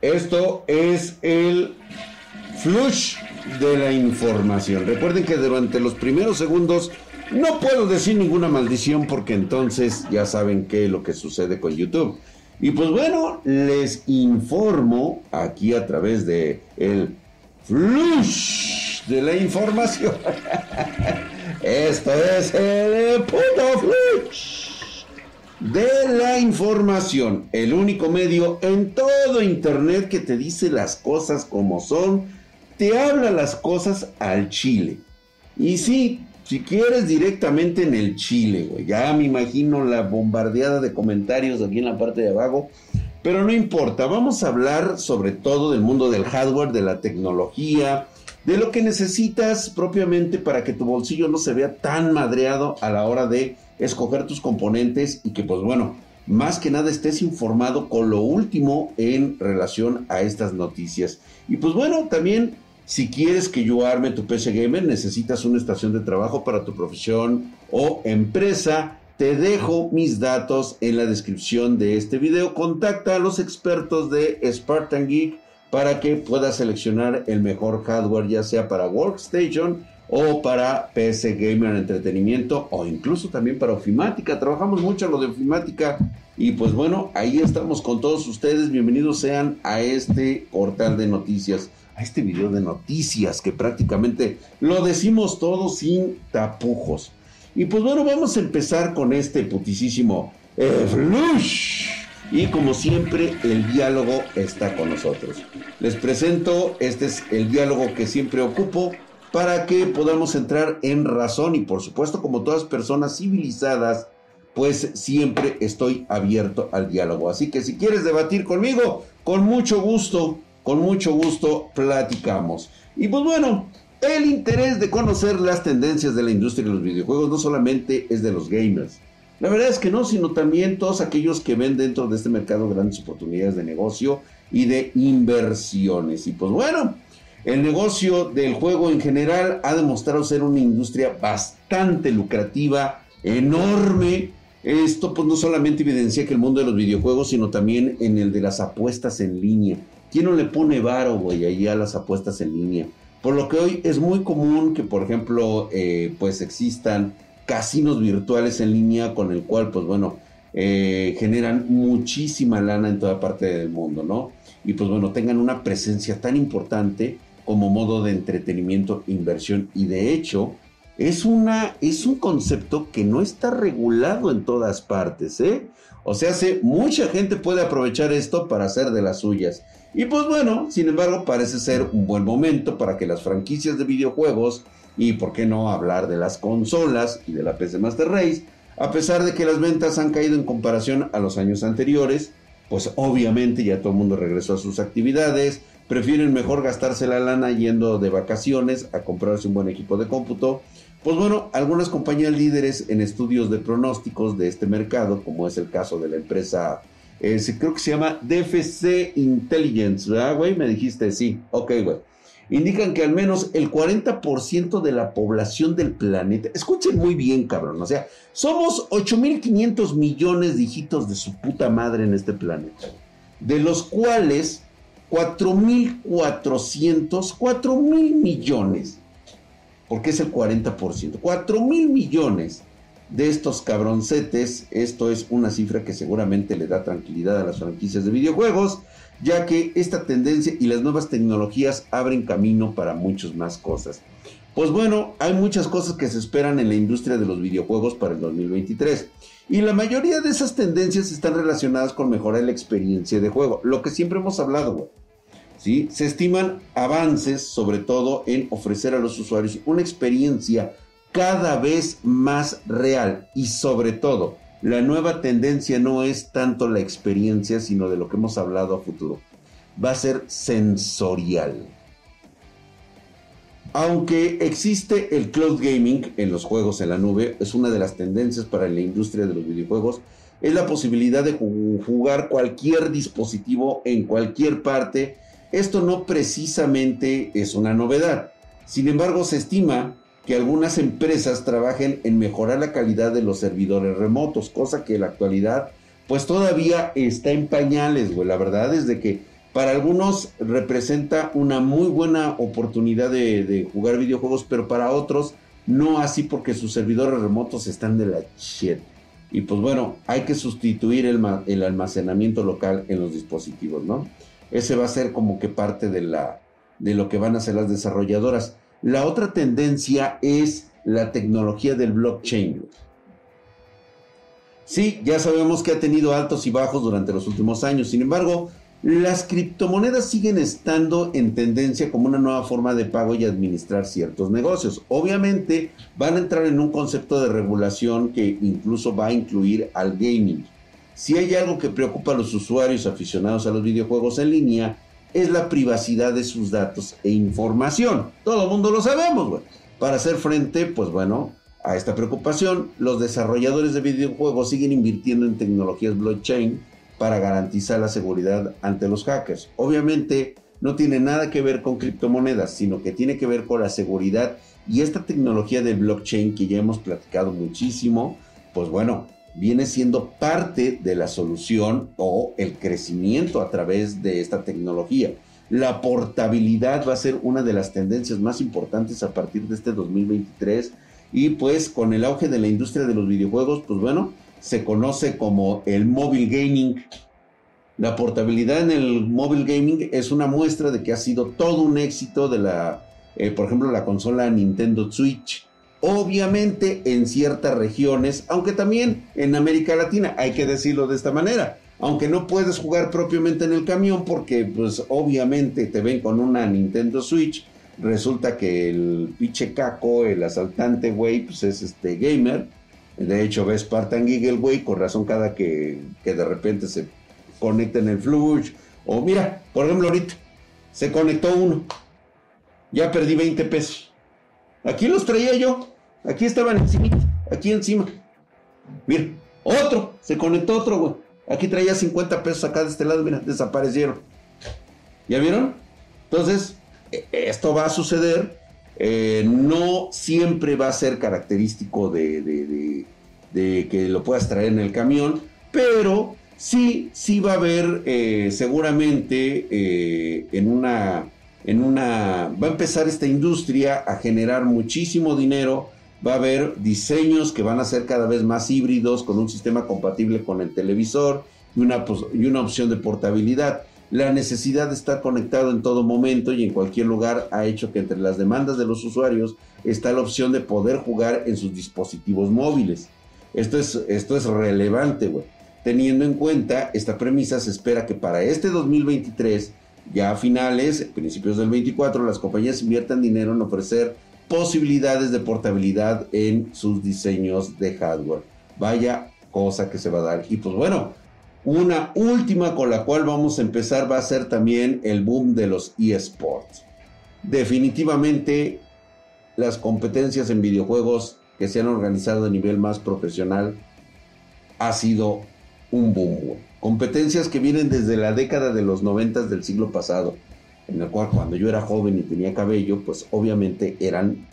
Esto es el flush de la información. Recuerden que durante los primeros segundos no puedo decir ninguna maldición porque entonces ya saben qué es lo que sucede con YouTube. Y pues bueno, les informo aquí a través de el flush de la información. Esto es el puto flush de la información, el único medio en todo internet que te dice las cosas como son, te habla las cosas al chile. Y sí, si quieres directamente en el chile, güey, ya me imagino la bombardeada de comentarios aquí en la parte de abajo, pero no importa, vamos a hablar sobre todo del mundo del hardware, de la tecnología, de lo que necesitas propiamente para que tu bolsillo no se vea tan madreado a la hora de escoger tus componentes y que pues bueno, más que nada estés informado con lo último en relación a estas noticias. Y pues bueno, también si quieres que yo arme tu PC Gamer, necesitas una estación de trabajo para tu profesión o empresa, te dejo mis datos en la descripción de este video. Contacta a los expertos de Spartan Geek para que puedas seleccionar el mejor hardware, ya sea para Workstation o para PC Gamer Entretenimiento o incluso también para ofimática. Trabajamos mucho en lo de ofimática y pues bueno, ahí estamos con todos ustedes. Bienvenidos sean a este portal de noticias, a este video de noticias que prácticamente lo decimos todo sin tapujos. Y pues bueno, vamos a empezar con este putisísimo flush. Y como siempre, el diálogo está con nosotros. Les presento, este es el diálogo que siempre ocupo para que podamos entrar en razón y por supuesto como todas personas civilizadas, pues siempre estoy abierto al diálogo. Así que si quieres debatir conmigo, con mucho gusto, con mucho gusto platicamos. Y pues bueno, el interés de conocer las tendencias de la industria de los videojuegos no solamente es de los gamers. La verdad es que no, sino también todos aquellos que ven dentro de este mercado grandes oportunidades de negocio y de inversiones. Y pues bueno, el negocio del juego en general ha demostrado ser una industria bastante lucrativa, enorme. Esto pues no solamente evidencia que el mundo de los videojuegos, sino también en el de las apuestas en línea. ¿Quién no le pone varo, güey, ahí a las apuestas en línea? Por lo que hoy es muy común que, por ejemplo, eh, pues existan casinos virtuales en línea con el cual, pues bueno, eh, generan muchísima lana en toda parte del mundo, ¿no? Y pues bueno, tengan una presencia tan importante como modo de entretenimiento, inversión y de hecho es, una, es un concepto que no está regulado en todas partes, ¿eh? O sea, mucha gente puede aprovechar esto para hacer de las suyas. Y pues bueno, sin embargo, parece ser un buen momento para que las franquicias de videojuegos y por qué no hablar de las consolas y de la PC Master Race, a pesar de que las ventas han caído en comparación a los años anteriores, pues obviamente ya todo el mundo regresó a sus actividades, prefieren mejor gastarse la lana yendo de vacaciones a comprarse un buen equipo de cómputo. Pues bueno, algunas compañías líderes en estudios de pronósticos de este mercado, como es el caso de la empresa, eh, creo que se llama DFC Intelligence, ¿verdad, güey? Me dijiste, sí, ok, güey. Indican que al menos el 40% de la población del planeta, escuchen muy bien, cabrón, o sea, somos 8.500 millones de hijitos de su puta madre en este planeta, de los cuales 4.400, 4 mil millones, porque es el 40%, 4 mil millones de estos cabroncetes, esto es una cifra que seguramente le da tranquilidad a las franquicias de videojuegos, ya que esta tendencia y las nuevas tecnologías abren camino para muchas más cosas. Pues bueno, hay muchas cosas que se esperan en la industria de los videojuegos para el 2023. Y la mayoría de esas tendencias están relacionadas con mejorar la experiencia de juego, lo que siempre hemos hablado. ¿Sí? Se estiman avances, sobre todo en ofrecer a los usuarios una experiencia cada vez más real y sobre todo, la nueva tendencia no es tanto la experiencia, sino de lo que hemos hablado a futuro. Va a ser sensorial. Aunque existe el cloud gaming en los juegos en la nube, es una de las tendencias para la industria de los videojuegos, es la posibilidad de jugar cualquier dispositivo en cualquier parte. Esto no precisamente es una novedad. Sin embargo, se estima que algunas empresas trabajen en mejorar la calidad de los servidores remotos, cosa que en la actualidad pues todavía está en pañales, güey. La verdad es de que para algunos representa una muy buena oportunidad de, jugar videojuegos, pero para otros no así porque sus servidores remotos están de la shit. Y pues bueno, hay que sustituir el, almacenamiento local en los dispositivos, ¿no? Ese va a ser como que parte de lo que van a hacer las desarrolladoras. La otra tendencia es la tecnología del blockchain. Sí, ya sabemos que ha tenido altos y bajos durante los últimos años. Sin embargo, las criptomonedas siguen estando en tendencia como una nueva forma de pago y administrar ciertos negocios. Obviamente van a entrar en un concepto de regulación que incluso va a incluir al gaming. Si hay algo que preocupa a los usuarios aficionados a los videojuegos en línea, es la privacidad de sus datos e información. Todo el mundo lo sabemos, güey. Para hacer frente, pues bueno, a esta preocupación, los desarrolladores de videojuegos siguen invirtiendo en tecnologías blockchain para garantizar la seguridad ante los hackers. Obviamente no tiene nada que ver con criptomonedas, sino que tiene que ver con la seguridad y esta tecnología del blockchain que ya hemos platicado muchísimo, pues bueno, viene siendo parte de la solución o el crecimiento a través de esta tecnología. La portabilidad va a ser una de las tendencias más importantes a partir de este 2023 y pues con el auge de la industria de los videojuegos, pues bueno, se conoce como el mobile gaming. La portabilidad en el mobile gaming es una muestra de que ha sido todo un éxito de la, eh, por ejemplo, la consola Nintendo Switch. Obviamente en ciertas regiones, aunque también en América Latina, hay que decirlo de esta manera. Aunque no puedes jugar propiamente en el camión porque pues obviamente te ven con una Nintendo Switch, resulta que el pinche caco, el asaltante, güey, pues es este gamer de hecho, ves Spartan Eagle, güey, con razón cada que, de repente se conecta en el flush. O mira, por ejemplo, ahorita se conectó uno. Ya perdí 20 pesos. Aquí los traía yo. Aquí estaban encima. Aquí encima. Mira, otro. Se conectó otro, güey. Aquí traía 50 pesos acá de este lado. Mira, desaparecieron. ¿Ya vieron? Entonces, e, esto va a suceder eh, no siempre va a ser característico de, que lo puedas traer en el camión, pero sí, sí va a haber eh, seguramente eh, en una, en una, va a empezar esta industria a generar muchísimo dinero, va a haber diseños que van a ser cada vez más híbridos con un sistema compatible con el televisor y una, y una opción de portabilidad. La necesidad de estar conectado en todo momento y en cualquier lugar ha hecho que entre las demandas de los usuarios está la opción de poder jugar en sus dispositivos móviles. Esto es, esto es relevante, güey. Teniendo en cuenta esta premisa, se espera que para este 2023, ya a finales, principios del 24, las compañías inviertan dinero en ofrecer posibilidades de portabilidad en sus diseños de hardware. Vaya cosa que se va a dar. Y pues bueno, una última con la cual vamos a empezar va a ser también el boom de los eSports. Definitivamente las competencias en videojuegos que se han organizado a nivel más profesional ha sido un boom. Competencias que vienen desde la década de los noventas del siglo pasado, en el cual cuando yo era joven y tenía cabello, pues obviamente eran,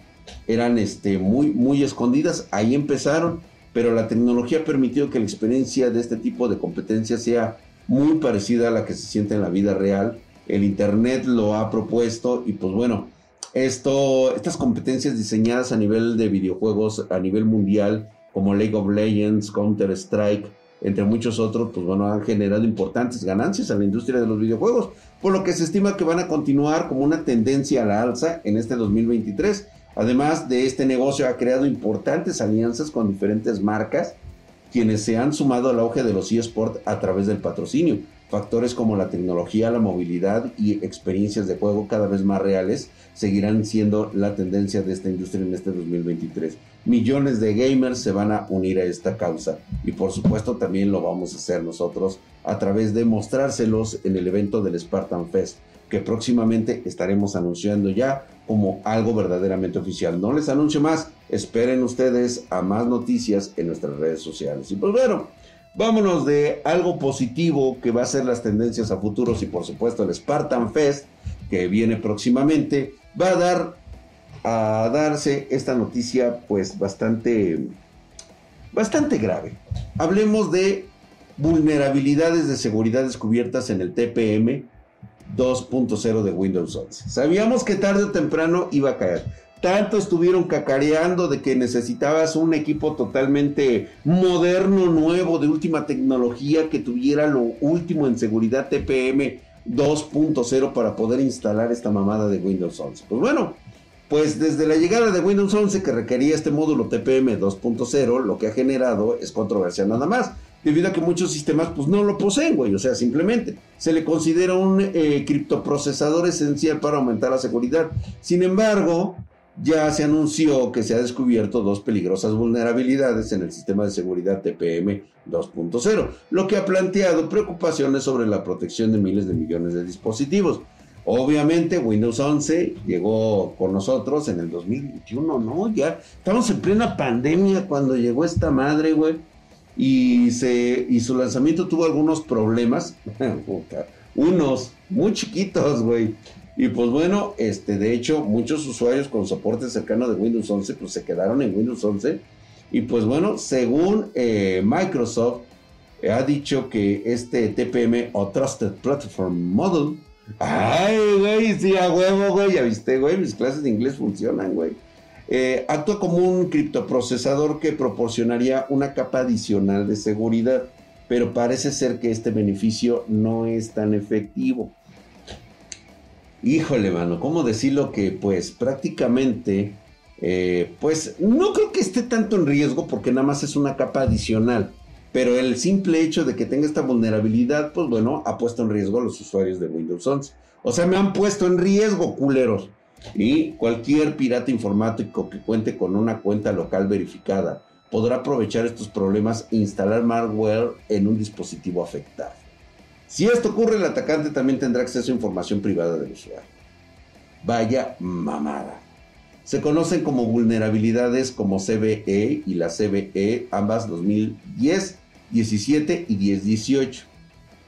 eran este, muy, muy escondidas. Ahí empezaron pero la tecnología ha permitido que la experiencia de este tipo de competencia sea muy parecida a la que se siente en la vida real. El Internet lo ha propuesto y pues bueno, esto, estas competencias diseñadas a nivel de videojuegos, a nivel mundial, como League of Legends, Counter Strike, entre muchos otros, pues bueno, han generado importantes ganancias a la industria de los videojuegos, por lo que se estima que van a continuar como una tendencia a la alza en este 2023 Además de este negocio ha creado importantes alianzas con diferentes marcas, quienes se han sumado al auge de los eSports a través del patrocinio. Factores como la tecnología, la movilidad y experiencias de juego cada vez más reales seguirán siendo la tendencia de esta industria en este 2023. Millones de gamers se van a unir a esta causa y por supuesto también lo vamos a hacer nosotros a través de mostrárselos en el evento del Spartan Fest que próximamente estaremos anunciando ya como algo verdaderamente oficial. No les anuncio más, esperen ustedes a más noticias en nuestras redes sociales. Y pues bueno, vámonos de algo positivo que va a ser las tendencias a futuros y por supuesto el Spartan Fest que viene próximamente, va a dar a darse esta noticia pues bastante bastante grave. Hablemos de vulnerabilidades de seguridad descubiertas en el TPM 2.0 de Windows 11. Sabíamos que tarde o temprano iba a caer. Tanto estuvieron cacareando de que necesitabas un equipo totalmente moderno, nuevo, de última tecnología, que tuviera lo último en seguridad TPM 2.0 para poder instalar esta mamada de Windows 11. Pues bueno, pues desde la llegada de Windows 11 que requería este módulo TPM 2.0, lo que ha generado es controversia nada más, debido a que muchos sistemas pues no lo poseen, güey, o sea, simplemente se le considera un eh, criptoprocesador esencial para aumentar la seguridad. Sin embargo, ya se anunció que se ha descubierto dos peligrosas vulnerabilidades en el sistema de seguridad TPM 2.0, lo que ha planteado preocupaciones sobre la protección de miles de millones de dispositivos. Obviamente Windows 11 llegó con nosotros en el 2021, ¿no? Ya estamos en plena pandemia cuando llegó esta madre, güey. Y, se, y su lanzamiento tuvo algunos problemas. Unos muy chiquitos, güey. Y pues bueno, este, de hecho, muchos usuarios con soporte cercano de Windows 11, pues se quedaron en Windows 11. Y pues bueno, según eh, Microsoft, ha dicho que este TPM o Trusted Platform Model Ay, güey, sí, a huevo, güey. Ya viste, güey, mis clases de inglés funcionan, güey. Eh, actúa como un criptoprocesador que proporcionaría una capa adicional de seguridad, pero parece ser que este beneficio no es tan efectivo. Híjole, mano, ¿cómo decirlo que pues prácticamente, eh, pues no creo que esté tanto en riesgo porque nada más es una capa adicional pero el simple hecho de que tenga esta vulnerabilidad, pues bueno, ha puesto en riesgo a los usuarios de Windows 11. O sea, me han puesto en riesgo, culeros. Y cualquier pirata informático que cuente con una cuenta local verificada podrá aprovechar estos problemas e instalar malware en un dispositivo afectado. Si esto ocurre, el atacante también tendrá acceso a información privada del usuario. Vaya mamada. Se conocen como vulnerabilidades como CVE y la CVE, ambas 2010 17 y 1018.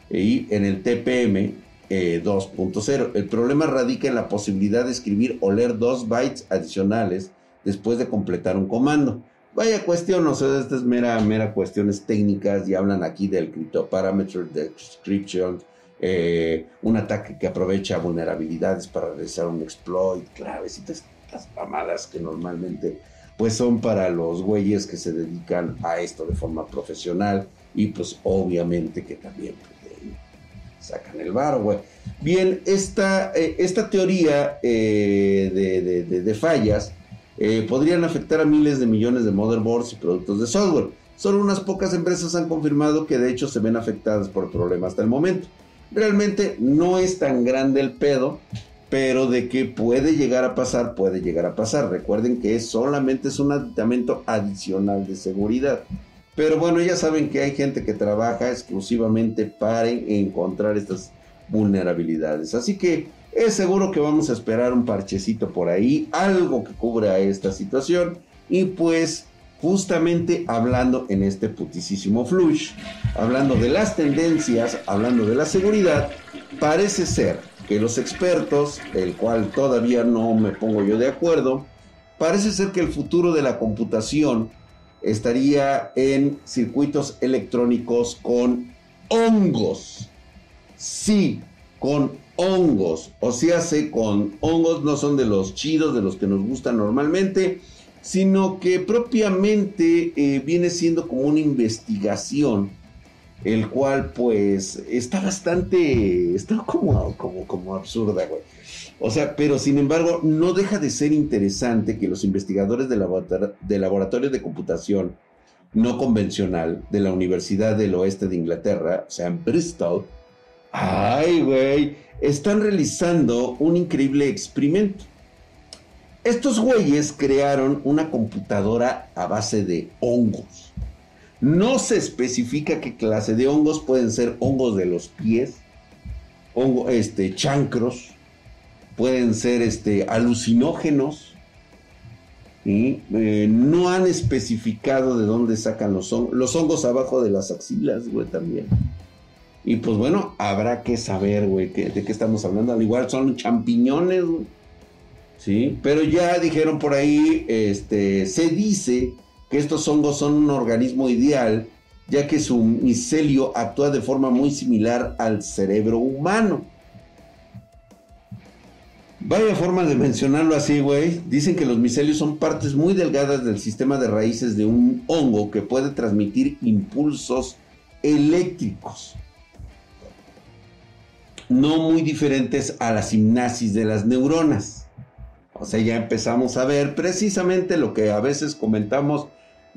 Y en el TPM 2.0. Eh, el problema radica en la posibilidad de escribir o leer dos bytes adicionales después de completar un comando. Vaya cuestión, o sea, estas es mera, mera cuestiones técnicas y hablan aquí del Cryptoparameter Description, eh, un ataque que aprovecha vulnerabilidades para realizar un exploit, claves y todas estas mamadas que normalmente pues son para los güeyes que se dedican a esto de forma profesional y pues obviamente que también pues, sacan el bar, güey. Bien, esta, eh, esta teoría eh, de, fallas eh, podrían afectar a miles de millones de motherboards y productos de software. Solo unas pocas empresas han confirmado que de hecho se ven afectadas por el problema hasta el momento. Realmente no es tan grande el pedo, pero de que puede llegar a pasar, puede llegar a pasar. Recuerden que solamente es un aditamento adicional de seguridad. Pero bueno, ya saben que hay gente que trabaja exclusivamente para encontrar estas vulnerabilidades. Así que es seguro que vamos a esperar un parchecito por ahí, algo que cubra esta situación. Y pues justamente hablando en este putisísimo flush, hablando de las tendencias, hablando de la seguridad, parece ser que los expertos, el cual todavía no me pongo yo de acuerdo, parece ser que el futuro de la computación estaría en circuitos electrónicos con hongos. Sí, con hongos. O sea, se con hongos no son de los chidos, de los que nos gustan normalmente, sino que propiamente eh, viene siendo como una investigación el cual pues está bastante, está como, como, como absurda, güey. O sea, pero sin embargo no deja de ser interesante que los investigadores del laboratorio de computación no convencional de la Universidad del Oeste de Inglaterra, o sea, en Bristol, ay, güey, están realizando un increíble experimento. Estos güeyes crearon una computadora a base de hongos. No se especifica qué clase de hongos pueden ser hongos de los pies, hongo, este, chancros, pueden ser este, alucinógenos. y eh, no han especificado de dónde sacan los hongos. Los hongos abajo de las axilas, güey, también. Y pues bueno, habrá que saber, güey, de qué estamos hablando. Al igual son champiñones, güey. Sí, pero ya dijeron por ahí, este, se dice que estos hongos son un organismo ideal, ya que su micelio actúa de forma muy similar al cerebro humano. Vaya forma de mencionarlo así, güey. Dicen que los micelios son partes muy delgadas del sistema de raíces de un hongo que puede transmitir impulsos eléctricos. No muy diferentes a la simnasis de las neuronas. O sea, ya empezamos a ver precisamente lo que a veces comentamos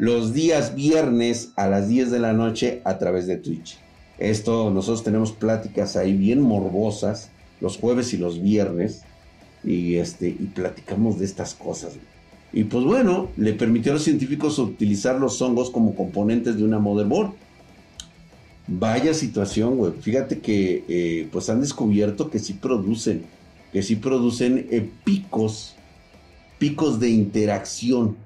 los días viernes a las 10 de la noche a través de Twitch. Esto, nosotros tenemos pláticas ahí bien morbosas los jueves y los viernes y, este, y platicamos de estas cosas. Y pues bueno, le permitió a los científicos utilizar los hongos como componentes de una motherboard. Vaya situación, güey. Fíjate que eh, pues han descubierto que sí producen, que sí producen eh, picos, picos de interacción,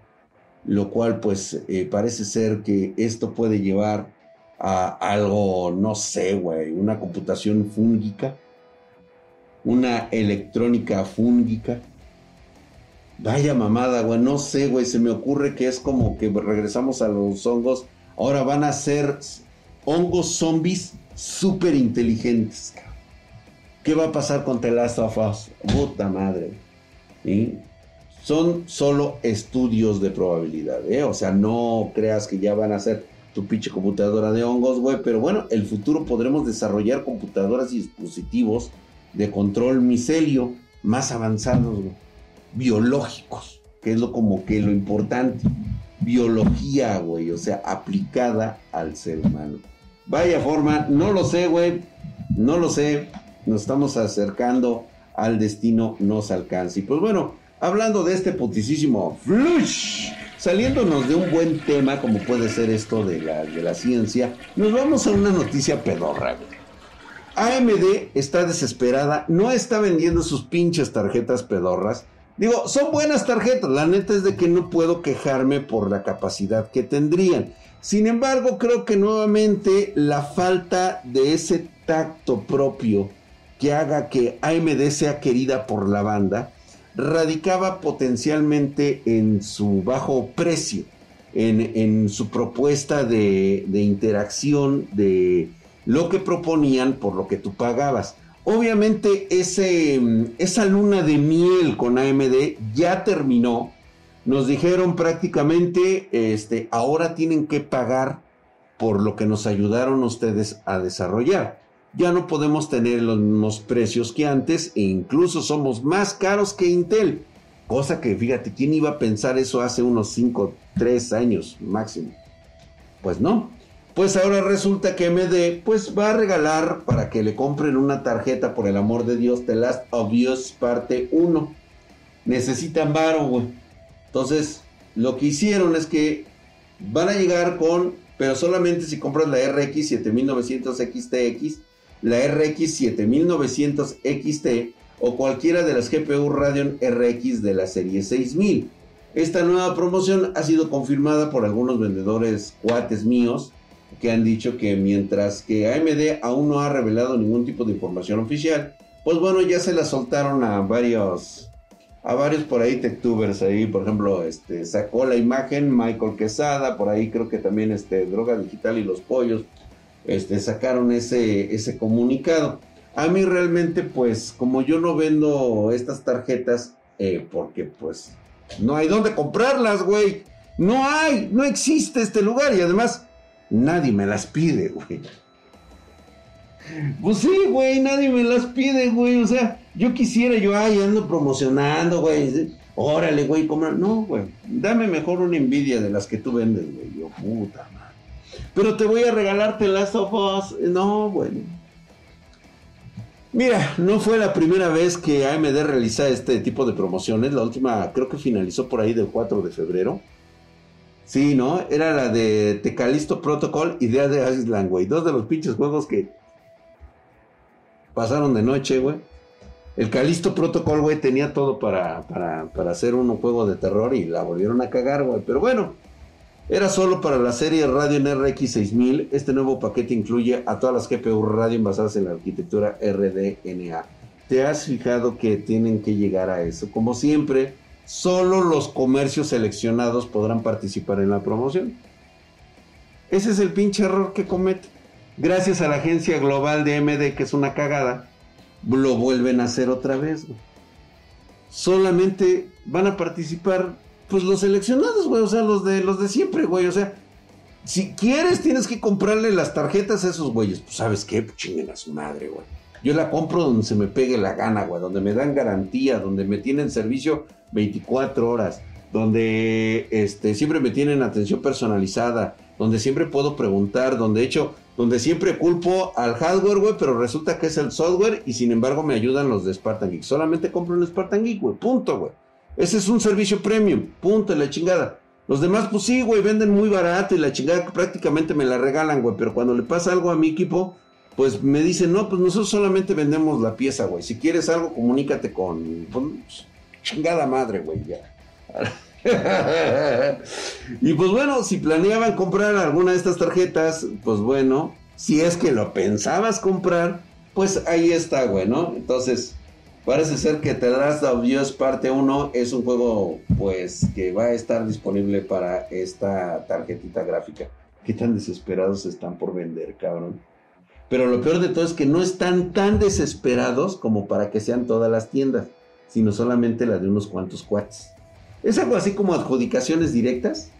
lo cual pues eh, parece ser que esto puede llevar a algo, no sé, güey, una computación fúngica una electrónica fúngica. Vaya mamada, güey, no sé, güey, se me ocurre que es como que regresamos a los hongos. Ahora van a ser hongos zombies súper inteligentes. ¿Qué va a pasar con The Last of Us? Puta madre. Son solo estudios de probabilidad, ¿eh? O sea, no creas que ya van a ser tu pinche computadora de hongos, güey. Pero bueno, el futuro podremos desarrollar computadoras y dispositivos de control micelio más avanzados, biológicos, que es lo como que lo importante. Biología, güey, o sea, aplicada al ser humano. Vaya forma, no lo sé, güey, no lo sé. Nos estamos acercando al destino, nos alcanza. Y pues bueno, hablando de este putisísimo flush, saliéndonos de un buen tema como puede ser esto de la, de la ciencia, nos vamos a una noticia pedorra. AMD está desesperada, no está vendiendo sus pinches tarjetas pedorras. Digo, son buenas tarjetas, la neta es de que no puedo quejarme por la capacidad que tendrían. Sin embargo, creo que nuevamente la falta de ese tacto propio que haga que AMD sea querida por la banda, radicaba potencialmente en su bajo precio, en, su propuesta de interacción, de lo que proponían por lo que tú pagabas. Obviamente ese, esa luna de miel con AMD ya terminó. Nos dijeron prácticamente, este, ahora tienen que pagar por lo que nos ayudaron ustedes a desarrollar. Ya no podemos tener los mismos precios que antes e incluso somos más caros que Intel. Cosa que, fíjate, ¿quién iba a pensar eso hace unos 5, 3 años máximo? Pues no. Pues ahora resulta que MD pues va a regalar para que le compren una tarjeta por el amor de Dios The Last of Us parte 1. Necesitan varo, güey. Entonces, lo que hicieron es que van a llegar con, pero solamente si compras la RX 7900 XTX, la RX 7900 XT o cualquiera de las GPU Radeon RX de la serie 6000. Esta nueva promoción ha sido confirmada por algunos vendedores cuates míos que han dicho que mientras que AMD aún no ha revelado ningún tipo de información oficial, pues bueno, ya se la soltaron a varios a varios por ahí techtubers ahí, por ejemplo, este sacó la imagen Michael Quesada, por ahí creo que también este Droga Digital y los Pollos este sacaron ese ese comunicado. A mí realmente pues como yo no vendo estas tarjetas eh, porque pues no hay dónde comprarlas, güey. No hay, no existe este lugar y además nadie me las pide, güey. Pues sí, güey, nadie me las pide, güey. O sea, yo quisiera, yo, ay, ando promocionando, güey. Órale, güey. No, güey. Dame mejor una envidia de las que tú vendes, güey. Yo, puta madre. Pero te voy a regalarte las of No, güey. Mira, no fue la primera vez que AMD realiza este tipo de promociones. La última creo que finalizó por ahí del 4 de febrero. Sí, ¿no? Era la de Tecalisto Protocol y de Island, güey. Dos de los pinches juegos que pasaron de noche, güey. El Calisto Protocol, güey, tenía todo para, para, para hacer un juego de terror y la volvieron a cagar, güey. Pero bueno, era solo para la serie Radeon RX 6000. Este nuevo paquete incluye a todas las GPU Radeon basadas en la arquitectura RDNA. ¿Te has fijado que tienen que llegar a eso? Como siempre, solo los comercios seleccionados podrán participar en la promoción. Ese es el pinche error que comete. Gracias a la agencia global de MD, que es una cagada, lo vuelven a hacer otra vez. solamente van a participar pues los seleccionados, güey, o sea, los de los de siempre, güey, o sea, si quieres tienes que comprarle las tarjetas a esos güeyes, pues sabes qué, pues chinguen a su madre, güey. Yo la compro donde se me pegue la gana, güey, donde me dan garantía, donde me tienen servicio 24 horas, donde este, siempre me tienen atención personalizada, donde siempre puedo preguntar, donde de hecho, donde siempre culpo al hardware, güey, pero resulta que es el software y sin embargo me ayudan los de Spartan Geek. Solamente compro un Spartan Geek, güey, punto, güey. Ese es un servicio premium, punto, la chingada. Los demás, pues sí, güey, venden muy barato y la chingada prácticamente me la regalan, güey, pero cuando le pasa algo a mi equipo, pues me dicen, no, pues nosotros solamente vendemos la pieza, güey. Si quieres algo, comunícate con... Pues, chingada madre, güey, ya. y pues bueno, si planeaban comprar alguna de estas tarjetas, pues bueno, si es que lo pensabas comprar, pues ahí está, güey, ¿no? Entonces, parece ser que The Last of Us parte 1 es un juego, pues, que va a estar disponible para esta tarjetita gráfica. ¿Qué tan desesperados están por vender, cabrón? Pero lo peor de todo es que no están tan desesperados como para que sean todas las tiendas, sino solamente la de unos cuantos cuates. Es algo así como adjudicaciones directas,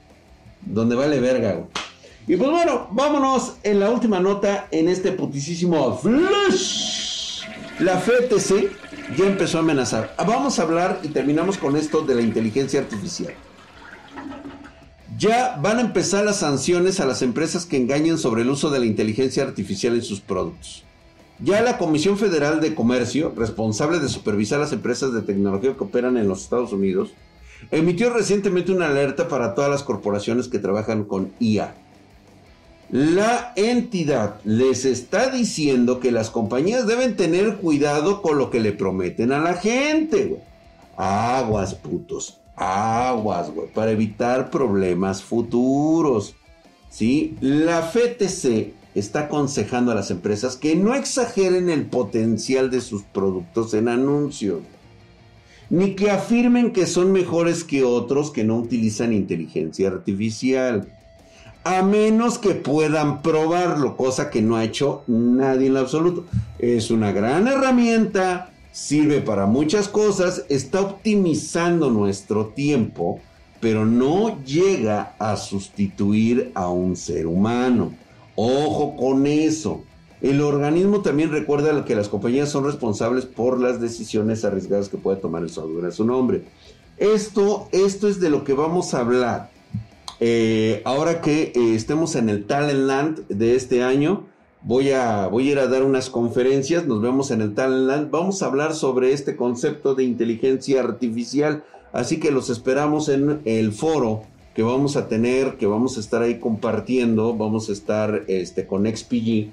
donde vale verga. Y pues bueno, vámonos en la última nota en este putisísimo Flash. La FTC ya empezó a amenazar. Vamos a hablar y terminamos con esto de la inteligencia artificial. Ya van a empezar las sanciones a las empresas que engañen sobre el uso de la inteligencia artificial en sus productos. Ya la Comisión Federal de Comercio, responsable de supervisar las empresas de tecnología que operan en los Estados Unidos, emitió recientemente una alerta para todas las corporaciones que trabajan con IA. La entidad les está diciendo que las compañías deben tener cuidado con lo que le prometen a la gente. Aguas, putos aguas, güey, para evitar problemas futuros. ¿Sí? La FTC está aconsejando a las empresas que no exageren el potencial de sus productos en anuncios, ni que afirmen que son mejores que otros que no utilizan inteligencia artificial, a menos que puedan probarlo, cosa que no ha hecho nadie en absoluto. Es una gran herramienta, sirve para muchas cosas, está optimizando nuestro tiempo, pero no llega a sustituir a un ser humano. Ojo con eso. El organismo también recuerda que las compañías son responsables por las decisiones arriesgadas que puede tomar el software a su nombre. Esto, esto es de lo que vamos a hablar. Eh, ahora que eh, estemos en el Talent Land de este año, Voy a, voy a ir a dar unas conferencias, nos vemos en el Talentland. Vamos a hablar sobre este concepto de inteligencia artificial, así que los esperamos en el foro que vamos a tener, que vamos a estar ahí compartiendo, vamos a estar este, con XPG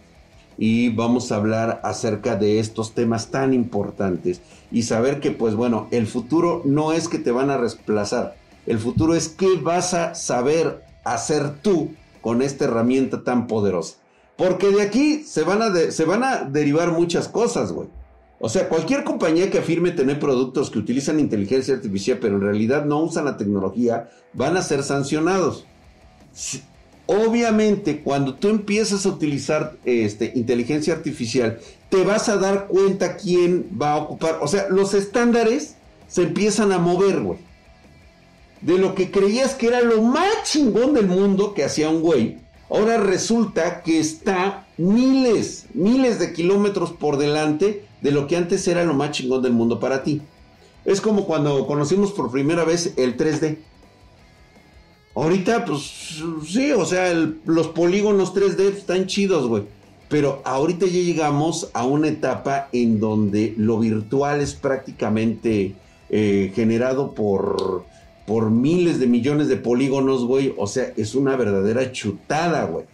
y vamos a hablar acerca de estos temas tan importantes y saber que pues bueno, el futuro no es que te van a reemplazar, el futuro es qué vas a saber hacer tú con esta herramienta tan poderosa. Porque de aquí se van a, derivar muchas cosas, güey. O sea, cualquier compañía que afirme tener productos que utilizan inteligencia artificial, pero en realidad no usan la tecnología, van a ser sancionados. Obviamente, cuando tú empiezas a utilizar este, inteligencia artificial, te vas a dar cuenta quién va a ocupar. O sea, los estándares se empiezan a mover, güey. De lo que creías que era lo más chingón del mundo que hacía un güey, Ahora resulta que está miles, miles de kilómetros por delante de lo que antes era lo más chingón del mundo para ti. Es como cuando conocimos por primera vez el 3D. Ahorita, pues sí, o sea, los polígonos 3D están chidos, güey. Pero ahorita ya llegamos a una etapa en donde lo virtual es prácticamente eh, generado por por miles de millones de polígonos, güey. O sea, es una verdadera chutada, güey.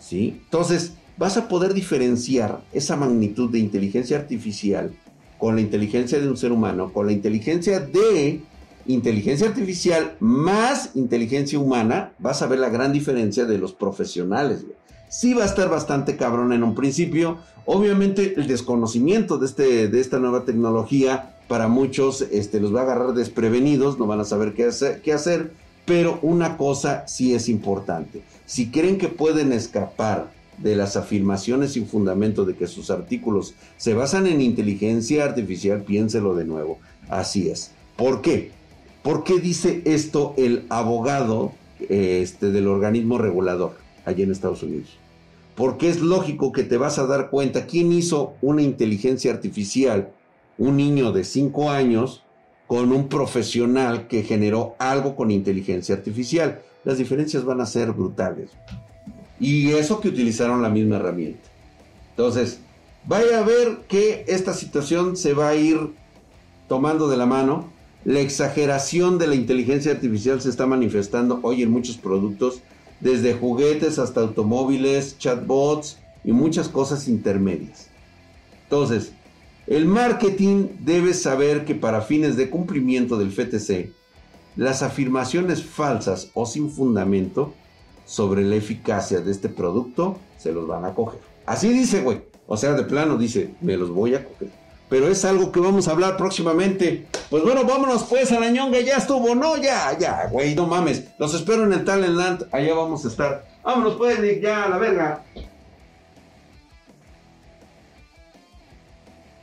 ¿Sí? Entonces, vas a poder diferenciar esa magnitud de inteligencia artificial con la inteligencia de un ser humano, con la inteligencia de inteligencia artificial más inteligencia humana, vas a ver la gran diferencia de los profesionales, güey. Sí va a estar bastante cabrón en un principio. Obviamente el desconocimiento de, este, de esta nueva tecnología para muchos este, los va a agarrar desprevenidos, no van a saber qué hacer, qué hacer, pero una cosa sí es importante. Si creen que pueden escapar de las afirmaciones sin fundamento de que sus artículos se basan en inteligencia artificial, piénselo de nuevo. Así es. ¿Por qué? ¿Por qué dice esto el abogado este, del organismo regulador allí en Estados Unidos? Porque es lógico que te vas a dar cuenta quién hizo una inteligencia artificial, un niño de 5 años, con un profesional que generó algo con inteligencia artificial. Las diferencias van a ser brutales. Y eso que utilizaron la misma herramienta. Entonces, vaya a ver que esta situación se va a ir tomando de la mano. La exageración de la inteligencia artificial se está manifestando hoy en muchos productos, desde juguetes hasta automóviles, chatbots y muchas cosas intermedias. Entonces, el marketing debe saber que para fines de cumplimiento del FTC, las afirmaciones falsas o sin fundamento sobre la eficacia de este producto se los van a coger. Así dice, güey. O sea, de plano dice, me los voy a coger. Pero es algo que vamos a hablar próximamente. Pues bueno, vámonos pues a la ya estuvo. No, ya, ya, güey, no mames. Los espero en el Talentland, allá vamos a estar. Vámonos pues, ya, a la verga.